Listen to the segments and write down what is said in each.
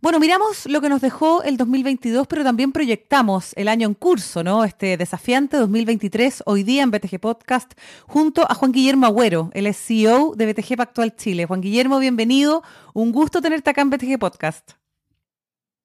Bueno, miramos lo que nos dejó el 2022, pero también proyectamos el año en curso, ¿no? Este desafiante 2023, hoy día en BTG Podcast, junto a Juan Guillermo Agüero, el CEO de BTG Pactual Chile. Juan Guillermo, bienvenido. Un gusto tenerte acá en BTG Podcast.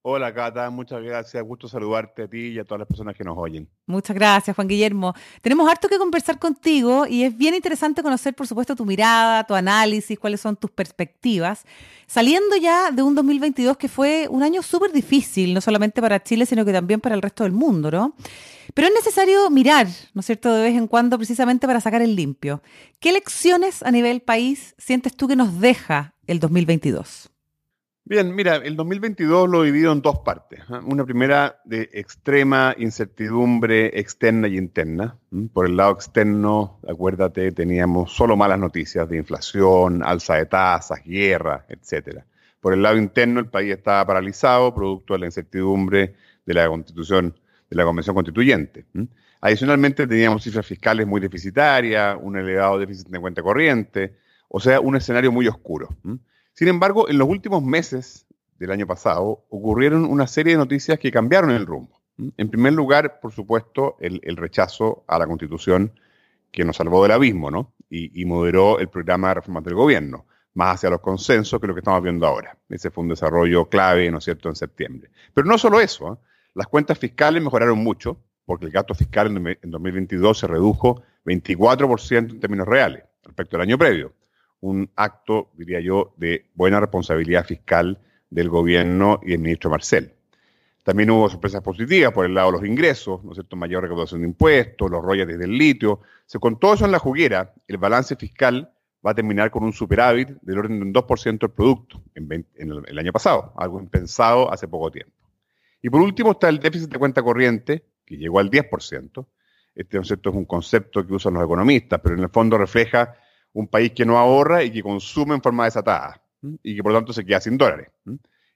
Hola Cata, muchas gracias. Gusto saludarte a ti y a todas las personas que nos oyen. Muchas gracias, Juan Guillermo. Tenemos harto que conversar contigo y es bien interesante conocer, por supuesto, tu mirada, tu análisis, cuáles son tus perspectivas. Saliendo ya de un 2022 que fue un año súper difícil, no solamente para Chile, sino que también para el resto del mundo, ¿no? Pero es necesario mirar, ¿no es cierto?, de vez en cuando precisamente para sacar el limpio. ¿Qué lecciones a nivel país sientes tú que nos deja el 2022? Bien, mira, el 2022 lo divido en dos partes. ¿eh? Una primera de extrema incertidumbre externa y interna. Por el lado externo, acuérdate, teníamos solo malas noticias de inflación, alza de tasas, guerra, etc. Por el lado interno, el país estaba paralizado, producto de la incertidumbre de la constitución, de la convención constituyente. Adicionalmente, teníamos cifras fiscales muy deficitarias, un elevado déficit de cuenta corriente, o sea, un escenario muy oscuro. Sin embargo, en los últimos meses del año pasado ocurrieron una serie de noticias que cambiaron el rumbo. En primer lugar, por supuesto, el, rechazo a la constitución que nos salvó del abismo, ¿no? Y, moderó el programa de reformas del gobierno, más hacia los consensos que lo que estamos viendo ahora. Ese fue un desarrollo clave, ¿no es cierto?, en septiembre. Pero no solo eso, ¿eh? las cuentas fiscales mejoraron mucho, porque el gasto fiscal en, en 2022 se redujo 24% en términos reales respecto al año previo un acto, diría yo, de buena responsabilidad fiscal del gobierno y del ministro Marcel. También hubo sorpresas positivas por el lado de los ingresos, ¿no es cierto? Mayor recaudación de impuestos, los royalties del litio. Se con todo eso en la juguera, el balance fiscal va a terminar con un superávit del orden de un 2% del producto en, el, año pasado, algo impensado hace poco tiempo. Y por último está el déficit de cuenta corriente, que llegó al 10%. Este concepto es un concepto que usan los economistas, pero en el fondo refleja un país que no ahorra y que consume en forma desatada y que por lo tanto se queda sin dólares.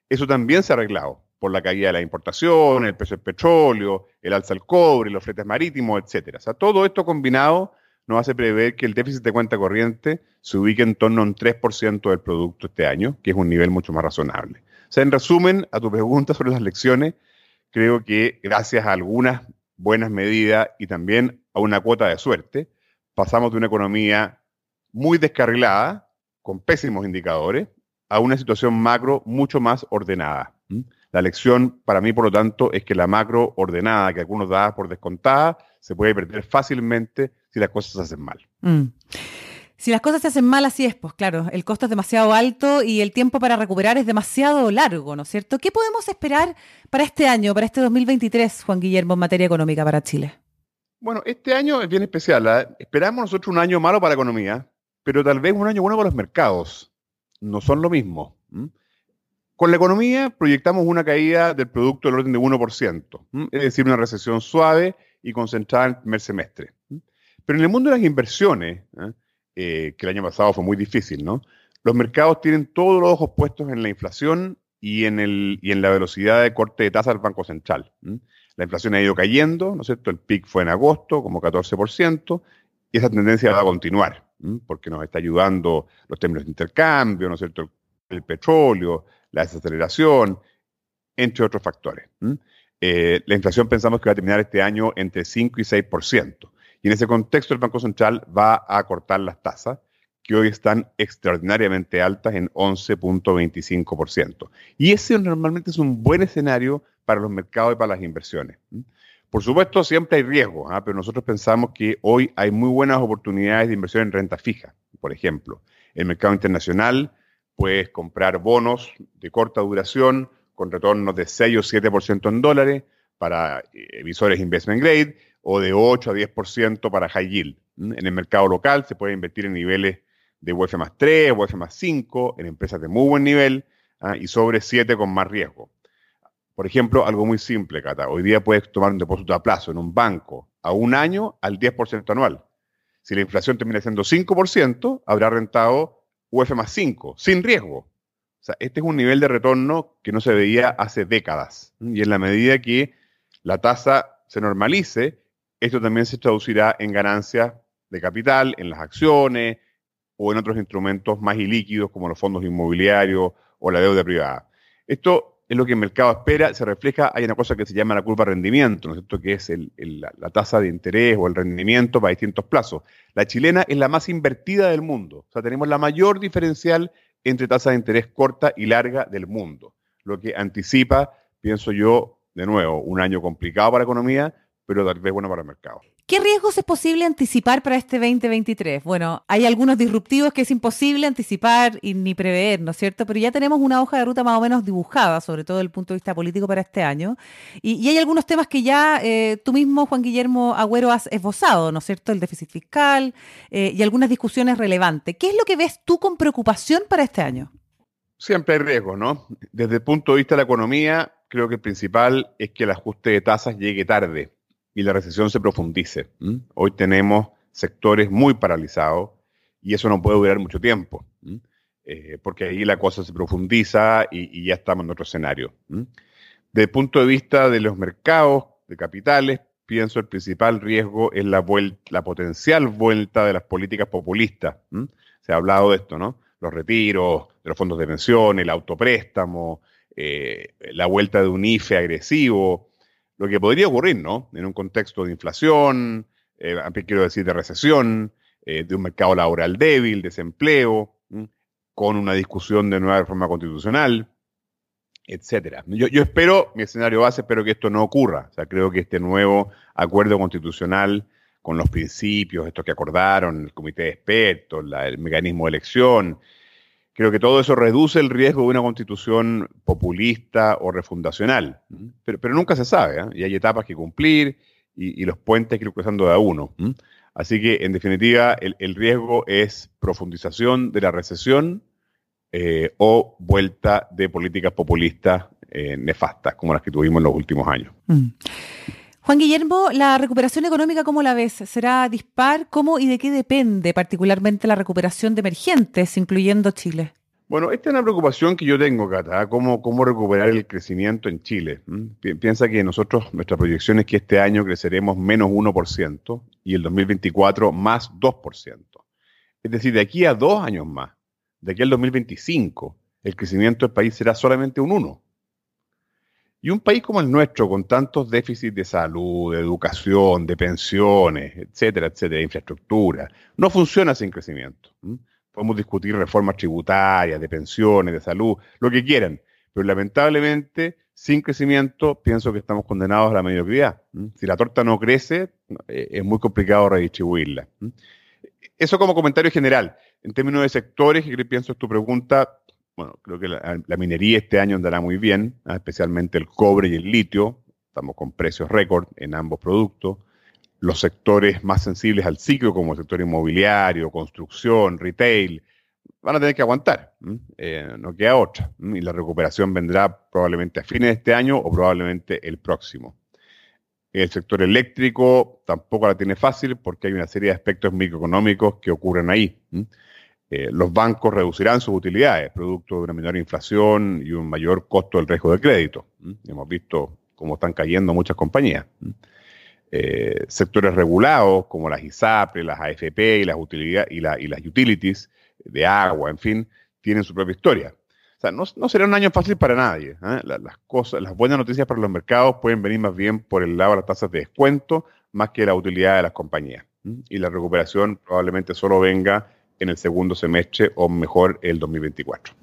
Eso también se ha arreglado por la caída de la importación, el precio del petróleo, el alza del cobre, los fletes marítimos, etc. O sea, todo esto combinado nos hace prever que el déficit de cuenta corriente se ubique en torno a un 3% del producto este año, que es un nivel mucho más razonable. O sea, en resumen, a tu pregunta sobre las lecciones, creo que gracias a algunas buenas medidas y también a una cuota de suerte, pasamos de una economía muy descarrilada, con pésimos indicadores, a una situación macro mucho más ordenada. La lección para mí, por lo tanto, es que la macro ordenada, que algunos dan por descontada, se puede perder fácilmente si las cosas se hacen mal. Mm. Si las cosas se hacen mal, así es, pues claro, el costo es demasiado alto y el tiempo para recuperar es demasiado largo, ¿no es cierto? ¿Qué podemos esperar para este año, para este 2023, Juan Guillermo, en materia económica para Chile? Bueno, este año es bien especial. ¿ah? Esperamos nosotros un año malo para la economía, pero tal vez un año bueno para los mercados. No son lo mismo. Con la economía proyectamos una caída del producto del orden de 1%, es decir, una recesión suave y concentrada en el primer semestre. Pero en el mundo de las inversiones, ¿eh? Eh, que el año pasado fue muy difícil, ¿no? los mercados tienen todos los ojos puestos en la inflación y en, y en la velocidad de corte de tasa del Banco Central. La inflación ha ido cayendo, ¿no es cierto? El pic fue en agosto, como 14%, y esa tendencia va a continuar porque nos está ayudando los términos de intercambio, ¿no es cierto? El, petróleo, la desaceleración, entre otros factores. Eh, la inflación pensamos que va a terminar este año entre 5 y 6%. Y en ese contexto el Banco Central va a cortar las tasas, que hoy están extraordinariamente altas en 11.25%. Y ese normalmente es un buen escenario para los mercados y para las inversiones. Por supuesto, siempre hay riesgo, ¿ah? pero nosotros pensamos que hoy hay muy buenas oportunidades de inversión en renta fija. Por ejemplo, el mercado internacional puedes comprar bonos de corta duración con retornos de 6 o 7% en dólares para eh, emisores investment grade o de 8 a 10% para high yield. En el mercado local se puede invertir en niveles de UF más 3, UF más 5, en empresas de muy buen nivel ¿ah? y sobre 7 con más riesgo. Por ejemplo, algo muy simple, Cata. Hoy día puedes tomar un depósito a plazo en un banco a un año al 10% anual. Si la inflación termina siendo 5%, habrá rentado UF más 5, sin riesgo. O sea, este es un nivel de retorno que no se veía hace décadas. Y en la medida que la tasa se normalice, esto también se traducirá en ganancias de capital, en las acciones o en otros instrumentos más ilíquidos como los fondos inmobiliarios o la deuda privada. Esto es lo que el mercado espera, se refleja, hay una cosa que se llama la curva de rendimiento, ¿no es cierto?, que es la, tasa de interés o el rendimiento para distintos plazos. La chilena es la más invertida del mundo, o sea, tenemos la mayor diferencial entre tasa de interés corta y larga del mundo, lo que anticipa, pienso yo, de nuevo, un año complicado para la economía, pero tal vez bueno para el mercado. ¿Qué riesgos es posible anticipar para este 2023? Bueno, hay algunos disruptivos que es imposible anticipar y ni prever, ¿no es cierto? Pero ya tenemos una hoja de ruta más o menos dibujada, sobre todo desde el punto de vista político para este año. Y, hay algunos temas que ya eh, tú mismo, Juan Guillermo Agüero, has esbozado, ¿no es cierto? El déficit fiscal eh, y algunas discusiones relevantes. ¿Qué es lo que ves tú con preocupación para este año? Siempre hay riesgos, ¿no? Desde el punto de vista de la economía, creo que el principal es que el ajuste de tasas llegue tarde y la recesión se profundice. Hoy tenemos sectores muy paralizados y eso no puede durar mucho tiempo, eh, porque ahí la cosa se profundiza y, ya estamos en otro escenario. Desde el punto de vista de los mercados de capitales, pienso el principal riesgo es la, la potencial vuelta de las políticas populistas. Se ha hablado de esto, ¿no? Los retiros de los fondos de pensión, el autopréstamo, eh, la vuelta de un IFE agresivo, lo que podría ocurrir, ¿no? En un contexto de inflación, eh, quiero decir de recesión, eh, de un mercado laboral débil, desempleo, con una discusión de nueva reforma constitucional, etcétera. Yo, yo, espero, mi escenario base, espero que esto no ocurra. O sea, creo que este nuevo acuerdo constitucional con los principios, estos que acordaron, el comité de expertos, el mecanismo de elección, Creo que todo eso reduce el riesgo de una constitución populista o refundacional, pero, nunca se sabe, ¿eh? y hay etapas que cumplir y, los puentes que ir cruzando de a uno. Así que, en definitiva, el, riesgo es profundización de la recesión eh, o vuelta de políticas populistas eh, nefastas, como las que tuvimos en los últimos años. Mm. Juan Guillermo, ¿la recuperación económica cómo la ves? ¿Será dispar? ¿Cómo y de qué depende particularmente la recuperación de emergentes, incluyendo Chile? Bueno, esta es una preocupación que yo tengo, Cata, ¿cómo, cómo recuperar el crecimiento en Chile. Piensa que nosotros, nuestra proyección es que este año creceremos menos 1% y el 2024 más 2%. Es decir, de aquí a dos años más, de aquí al 2025, el crecimiento del país será solamente un 1%. Y un país como el nuestro, con tantos déficits de salud, de educación, de pensiones, etcétera, etcétera, de infraestructura, no funciona sin crecimiento. Podemos discutir reformas tributarias, de pensiones, de salud, lo que quieran, pero lamentablemente, sin crecimiento, pienso que estamos condenados a la mediocridad. Si la torta no crece, eh, es muy complicado redistribuirla. Eso como comentario general. En términos de sectores, que pienso es tu pregunta, bueno, creo que la, minería este año andará muy bien, ¿ah? especialmente el cobre y el litio. Estamos con precios récord en ambos productos. Los sectores más sensibles al ciclo, como el sector inmobiliario, construcción, retail, van a tener que aguantar. Eh, no queda otra. Y la recuperación vendrá probablemente a fines de este año o probablemente el próximo. El sector eléctrico tampoco la tiene fácil porque hay una serie de aspectos microeconómicos que ocurren ahí. Eh, los bancos reducirán sus utilidades, producto de una menor inflación y un mayor costo del riesgo de crédito. Hemos visto cómo están cayendo muchas compañías. Eh, sectores regulados como las ISAPRE, las AFP y las, utilidades, y, y, las utilities de agua, en fin, tienen su propia historia. O sea, no, será un año fácil para nadie. ¿eh? Las, cosas, las buenas noticias para los mercados pueden venir más bien por el lado de las tasas de descuento más que la utilidad de las compañías. Y la recuperación probablemente solo venga en el segundo semestre o mejor el 2024.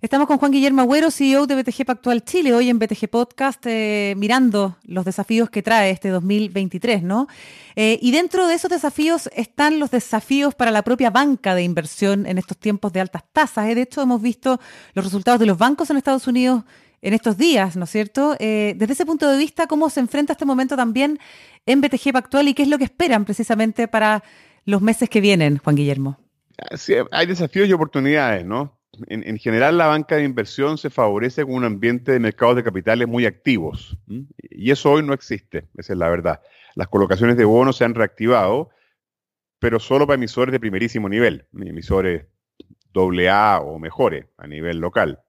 Estamos con Juan Guillermo Agüero, CEO de BTG Pactual Chile, hoy en BTG Podcast, eh, mirando los desafíos que trae este 2023, ¿no? Eh, y dentro de esos desafíos están los desafíos para la propia banca de inversión en estos tiempos de altas tasas. ¿eh? De hecho, hemos visto los resultados de los bancos en Estados Unidos en estos días, ¿no es cierto? desde ese punto de vista, ¿cómo se enfrenta este momento también en BTG Pactual y qué es lo que esperan precisamente para los meses que vienen, Juan Guillermo? Sí, hay desafíos y oportunidades, ¿no? en, general la banca de inversión se favorece con un ambiente de mercados de capitales muy activos. Y eso hoy no existe, esa es la verdad. Las colocaciones de bonos se han reactivado, pero solo para emisores de primerísimo nivel, emisores AA o mejores a nivel local.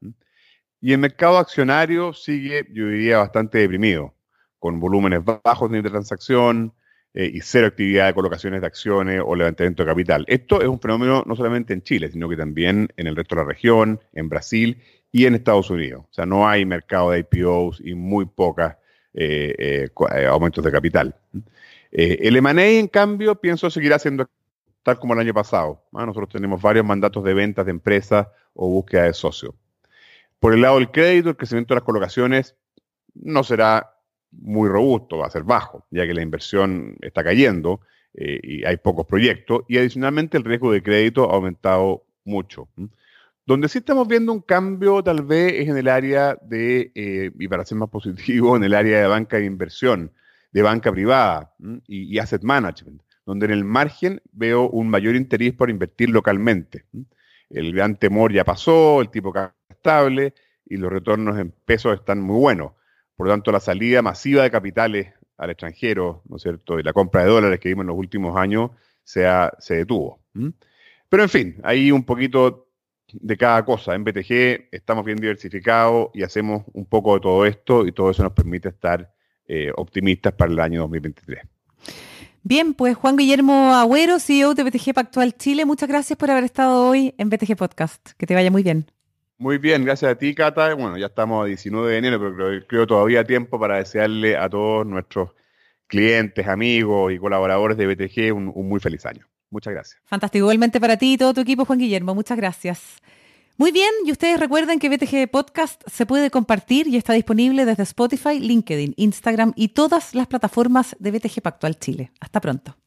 Y el mercado accionario sigue, yo diría, bastante deprimido, con volúmenes bajos de transacción eh, y cero actividad de colocaciones de acciones o levantamiento de capital. Esto es un fenómeno no solamente en Chile, sino que también en el resto de la región, en Brasil y en Estados Unidos. O sea, no hay mercado de IPOs y muy pocos eh, eh, aumentos de capital. el M&A, en cambio, pienso seguirá siendo tal como el año pasado. ¿ah? Nosotros tenemos varios mandatos de ventas de empresas o búsqueda de socios. Por el lado del crédito, el crecimiento de las colocaciones no será muy robusto, va a ser bajo, ya que la inversión está cayendo eh, y hay pocos proyectos. Y adicionalmente el riesgo de crédito ha aumentado mucho. Donde sí estamos viendo un cambio tal vez es en el área de, eh, y para ser más positivo, en el área de banca de inversión, de banca privada y, asset management donde en el margen veo un mayor interés por invertir localmente. El gran temor ya pasó, el tipo estable y los retornos en pesos están muy buenos. Por lo tanto, la salida masiva de capitales al extranjero, ¿no es cierto? Y la compra de dólares que vimos en los últimos años se, se detuvo. Pero en fin, hay un poquito de cada cosa. En BTG estamos bien diversificados y hacemos un poco de todo esto y todo eso nos permite estar eh, optimistas para el año 2023. Bien, pues Juan Guillermo Agüero, CEO de BTG Pactual Chile, muchas gracias por haber estado hoy en BTG Podcast. Que te vaya muy bien. Muy bien, gracias a ti, Cata. Bueno, ya estamos a 19 de enero, pero creo, todavía tiempo para desearle a todos nuestros clientes, amigos y colaboradores de BTG un, un muy feliz año. Muchas gracias. Fantástico, igualmente para ti y todo tu equipo, Juan Guillermo. Muchas gracias. Muy bien, y ustedes recuerden que BTG Podcast se puede compartir y está disponible desde Spotify, LinkedIn, Instagram y todas las plataformas de BTG Pactual Chile. Hasta pronto.